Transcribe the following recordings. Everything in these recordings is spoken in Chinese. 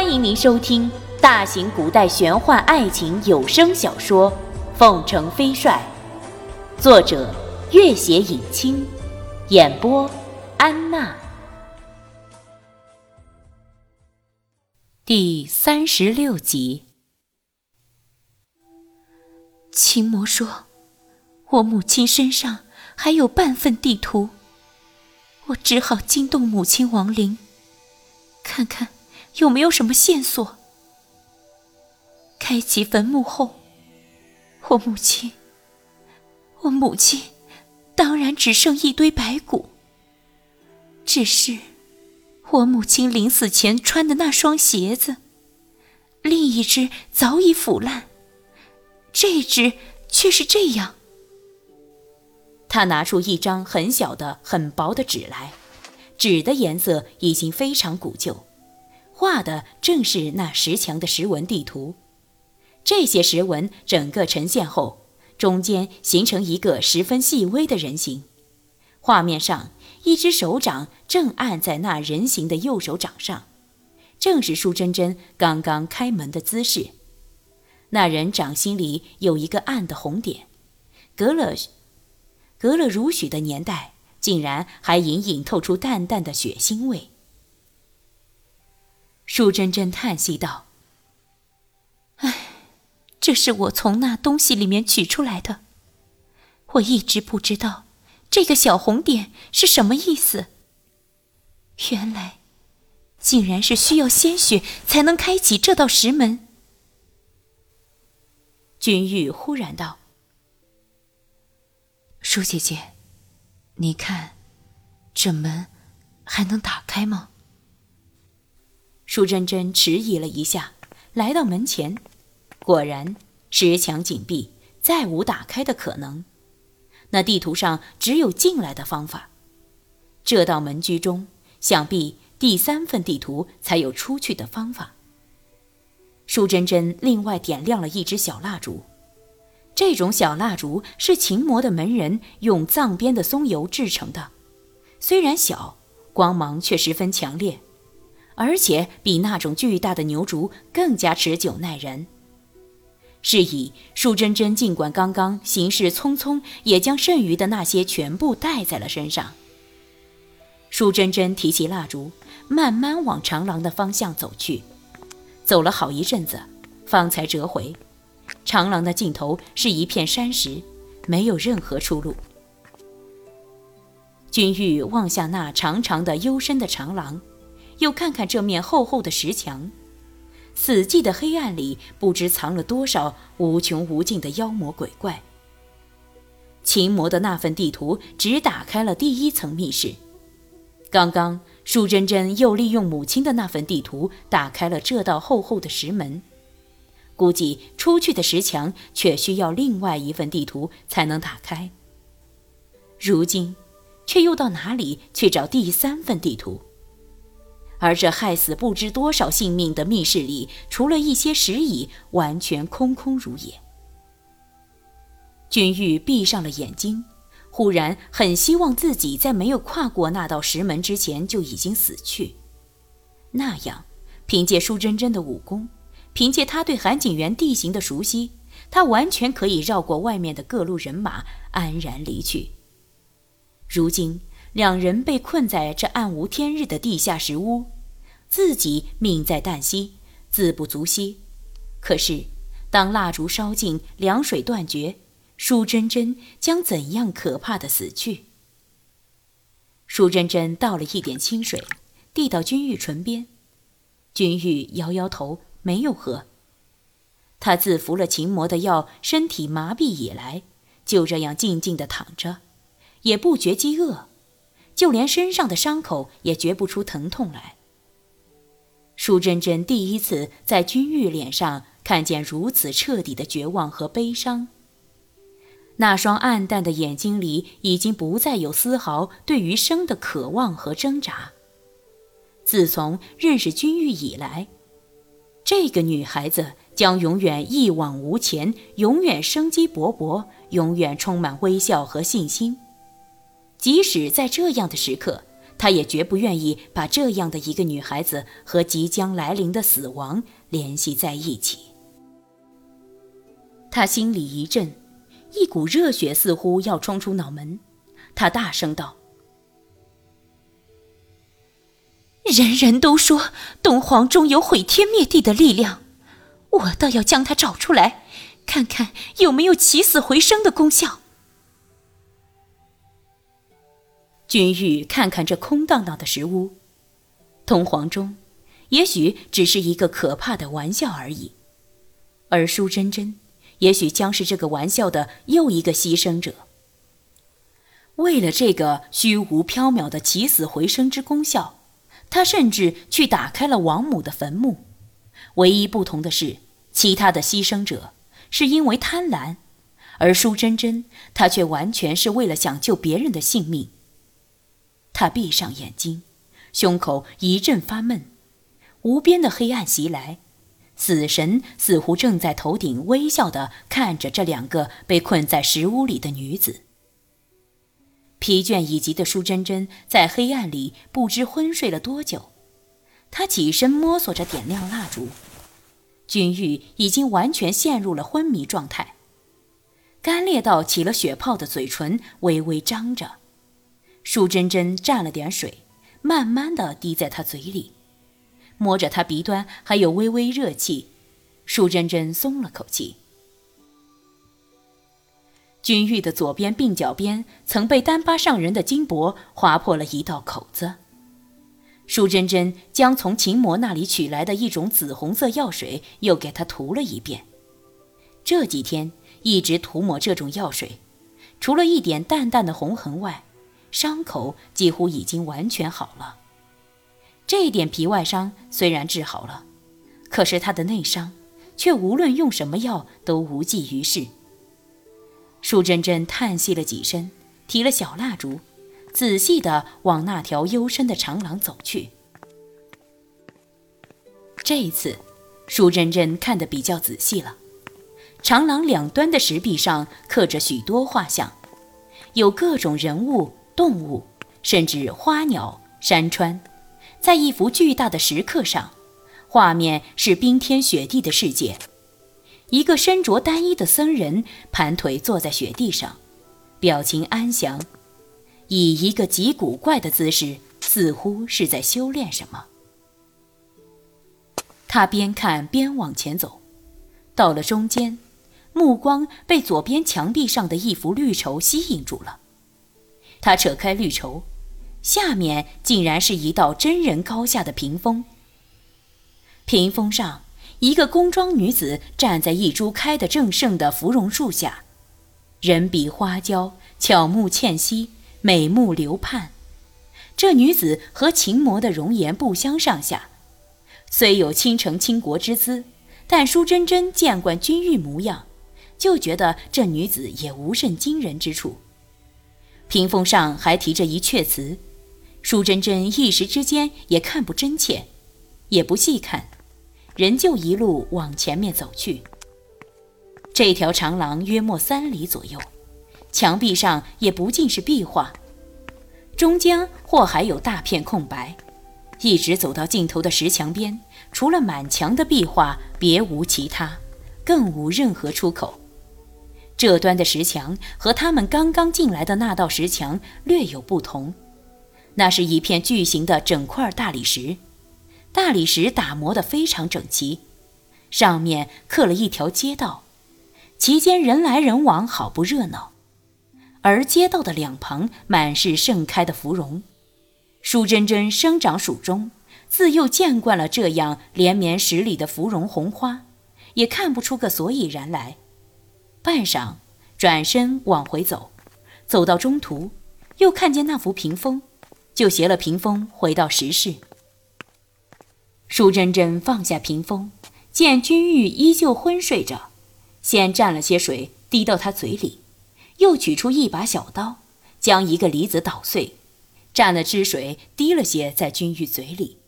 欢迎您收听大型古代玄幻爱情有声小说《凤城飞帅》，作者：月写影清，演播：安娜。第三十六集。秦魔说：“我母亲身上还有半份地图，我只好惊动母亲亡灵，看看。”有没有什么线索？开启坟墓后，我母亲，我母亲，当然只剩一堆白骨。只是，我母亲临死前穿的那双鞋子，另一只早已腐烂，这只却是这样。他拿出一张很小的、很薄的纸来，纸的颜色已经非常古旧。画的正是那石墙的石纹地图，这些石纹整个呈现后，中间形成一个十分细微的人形。画面上，一只手掌正按在那人形的右手掌上，正是舒珍珍刚刚开门的姿势。那人掌心里有一个暗的红点，隔了隔了如许的年代，竟然还隐隐透出淡淡的血腥味。舒珍珍叹息道：“唉，这是我从那东西里面取出来的。我一直不知道这个小红点是什么意思。原来，竟然是需要鲜血才能开启这道石门。”君玉忽然道：“舒姐姐，你看，这门还能打开吗？”舒珍珍迟疑了一下，来到门前，果然石墙紧闭，再无打开的可能。那地图上只有进来的方法。这道门居中，想必第三份地图才有出去的方法。舒珍珍另外点亮了一支小蜡烛，这种小蜡烛是秦魔的门人用藏边的松油制成的，虽然小，光芒却十分强烈。而且比那种巨大的牛竹更加持久耐人。是以，舒珍珍尽管刚刚行事匆匆，也将剩余的那些全部带在了身上。舒珍珍提起蜡烛，慢慢往长廊的方向走去，走了好一阵子，方才折回。长廊的尽头是一片山石，没有任何出路。君玉望向那长长的、幽深的长廊。又看看这面厚厚的石墙，死寂的黑暗里，不知藏了多少无穷无尽的妖魔鬼怪。秦魔的那份地图只打开了第一层密室，刚刚舒珍珍又利用母亲的那份地图打开了这道厚厚的石门，估计出去的石墙却需要另外一份地图才能打开。如今，却又到哪里去找第三份地图？而这害死不知多少性命的密室里，除了一些石椅，完全空空如也。君玉闭上了眼睛，忽然很希望自己在没有跨过那道石门之前就已经死去。那样，凭借舒珍珍的武功，凭借他对韩景元地形的熟悉，他完全可以绕过外面的各路人马，安然离去。如今。两人被困在这暗无天日的地下石屋，自己命在旦夕，自不足惜。可是，当蜡烛烧尽，凉水断绝，舒珍珍将怎样可怕的死去？舒珍珍倒了一点清水，递到君玉唇边，君玉摇摇头，没有喝。他自服了秦魔的药，身体麻痹以来，就这样静静地躺着，也不觉饥饿。就连身上的伤口也觉不出疼痛来。舒珍珍第一次在君玉脸上看见如此彻底的绝望和悲伤。那双暗淡的眼睛里已经不再有丝毫对于生的渴望和挣扎。自从认识君玉以来，这个女孩子将永远一往无前，永远生机勃勃，永远充满微笑和信心。即使在这样的时刻，他也绝不愿意把这样的一个女孩子和即将来临的死亡联系在一起。他心里一震，一股热血似乎要冲出脑门。他大声道：“人人都说东皇中有毁天灭地的力量，我倒要将它找出来，看看有没有起死回生的功效。”君玉看看这空荡荡的石屋，东皇钟，也许只是一个可怕的玩笑而已，而舒珍珍，也许将是这个玩笑的又一个牺牲者。为了这个虚无缥缈的起死回生之功效，他甚至去打开了王母的坟墓。唯一不同的是，其他的牺牲者是因为贪婪，而舒珍珍，她却完全是为了想救别人的性命。他闭上眼睛，胸口一阵发闷，无边的黑暗袭来，死神似乎正在头顶微笑地看着这两个被困在石屋里的女子。疲倦已极的舒珍珍在黑暗里不知昏睡了多久，她起身摸索着点亮蜡烛，君玉已经完全陷入了昏迷状态，干裂到起了血泡的嘴唇微微张着。舒珍珍蘸了点水，慢慢的滴在他嘴里，摸着他鼻端还有微微热气，舒珍珍松了口气。君玉的左边鬓角边曾被丹疤上人的金箔划破了一道口子，舒珍珍将从秦魔那里取来的一种紫红色药水又给他涂了一遍，这几天一直涂抹这种药水，除了一点淡淡的红痕外。伤口几乎已经完全好了，这点皮外伤虽然治好了，可是他的内伤却无论用什么药都无济于事。舒珍珍叹息了几声，提了小蜡烛，仔细地往那条幽深的长廊走去。这一次，舒珍珍看得比较仔细了，长廊两端的石壁上刻着许多画像，有各种人物。动物，甚至花鸟、山川，在一幅巨大的石刻上，画面是冰天雪地的世界。一个身着单衣的僧人盘腿坐在雪地上，表情安详，以一个极古怪的姿势，似乎是在修炼什么。他边看边往前走，到了中间，目光被左边墙壁上的一幅绿绸吸引住了。他扯开绿绸，下面竟然是一道真人高下的屏风。屏风上，一个宫装女子站在一株开得正盛的芙蓉树下，人比花娇，巧目倩兮，美目流盼。这女子和秦魔的容颜不相上下，虽有倾城倾国之姿，但舒珍珍见惯君玉模样，就觉得这女子也无甚惊人之处。屏风上还题着一阙词，舒珍珍一时之间也看不真切，也不细看，仍旧一路往前面走去。这条长廊约莫三里左右，墙壁上也不尽是壁画，中间或还有大片空白。一直走到尽头的石墙边，除了满墙的壁画，别无其他，更无任何出口。这端的石墙和他们刚刚进来的那道石墙略有不同，那是一片巨型的整块大理石，大理石打磨得非常整齐，上面刻了一条街道，其间人来人往，好不热闹。而街道的两旁满是盛开的芙蓉。舒珍珍生长蜀中，自幼见惯了这样连绵十里的芙蓉红花，也看不出个所以然来。半晌，转身往回走，走到中途，又看见那幅屏风，就携了屏风回到石室。舒珍珍放下屏风，见君玉依旧昏睡着，先蘸了些水滴到他嘴里，又取出一把小刀，将一个梨子捣碎，蘸了汁水滴了些在君玉嘴里，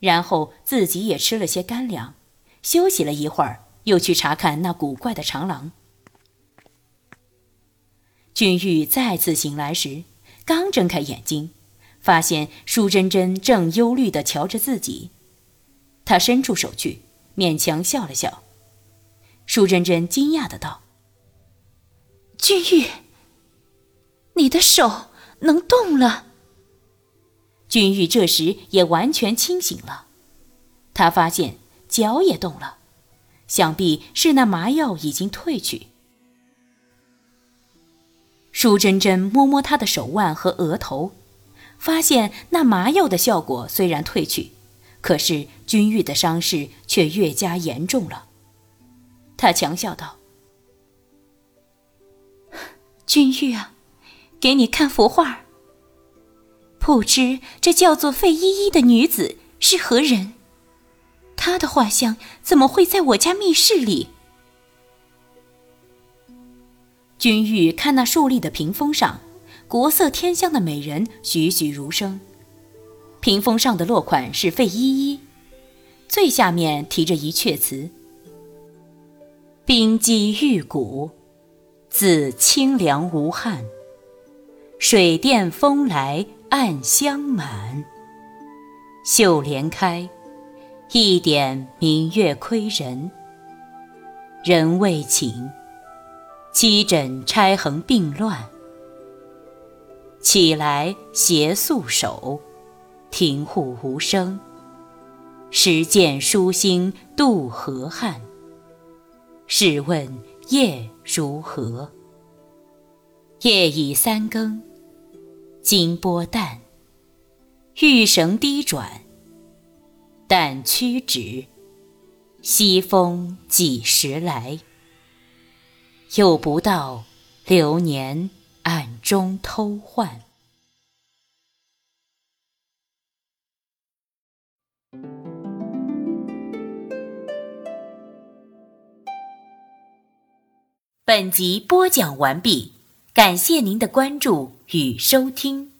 然后自己也吃了些干粮，休息了一会儿，又去查看那古怪的长廊。君玉再次醒来时，刚睁开眼睛，发现舒珍珍正忧虑地瞧着自己，他伸出手去，勉强笑了笑。舒珍珍惊讶的道：“君玉，你的手能动了。”君玉这时也完全清醒了，他发现脚也动了，想必是那麻药已经退去。舒珍珍摸摸他的手腕和额头。发现那麻药的效果虽然退去，可是君玉的伤势却越加严重了。他强笑道：“君玉啊，给你看幅画。不知这叫做费依依的女子是何人？她的画像怎么会在我家密室里？”君玉看那竖立的屏风上。国色天香的美人栩栩如生，屏风上的落款是费依依，最下面提着一阙词：“冰肌玉骨，自清凉无憾。水殿风来暗香满，绣帘开，一点明月窥人。人未寝，七枕钗横并乱。”起来携素手，庭户无声。时见疏星渡河汉。试问夜如何？夜已三更，金波淡，玉绳低转。但屈指，西风几时来？又不到流年。暗中偷换。本集播讲完毕，感谢您的关注与收听。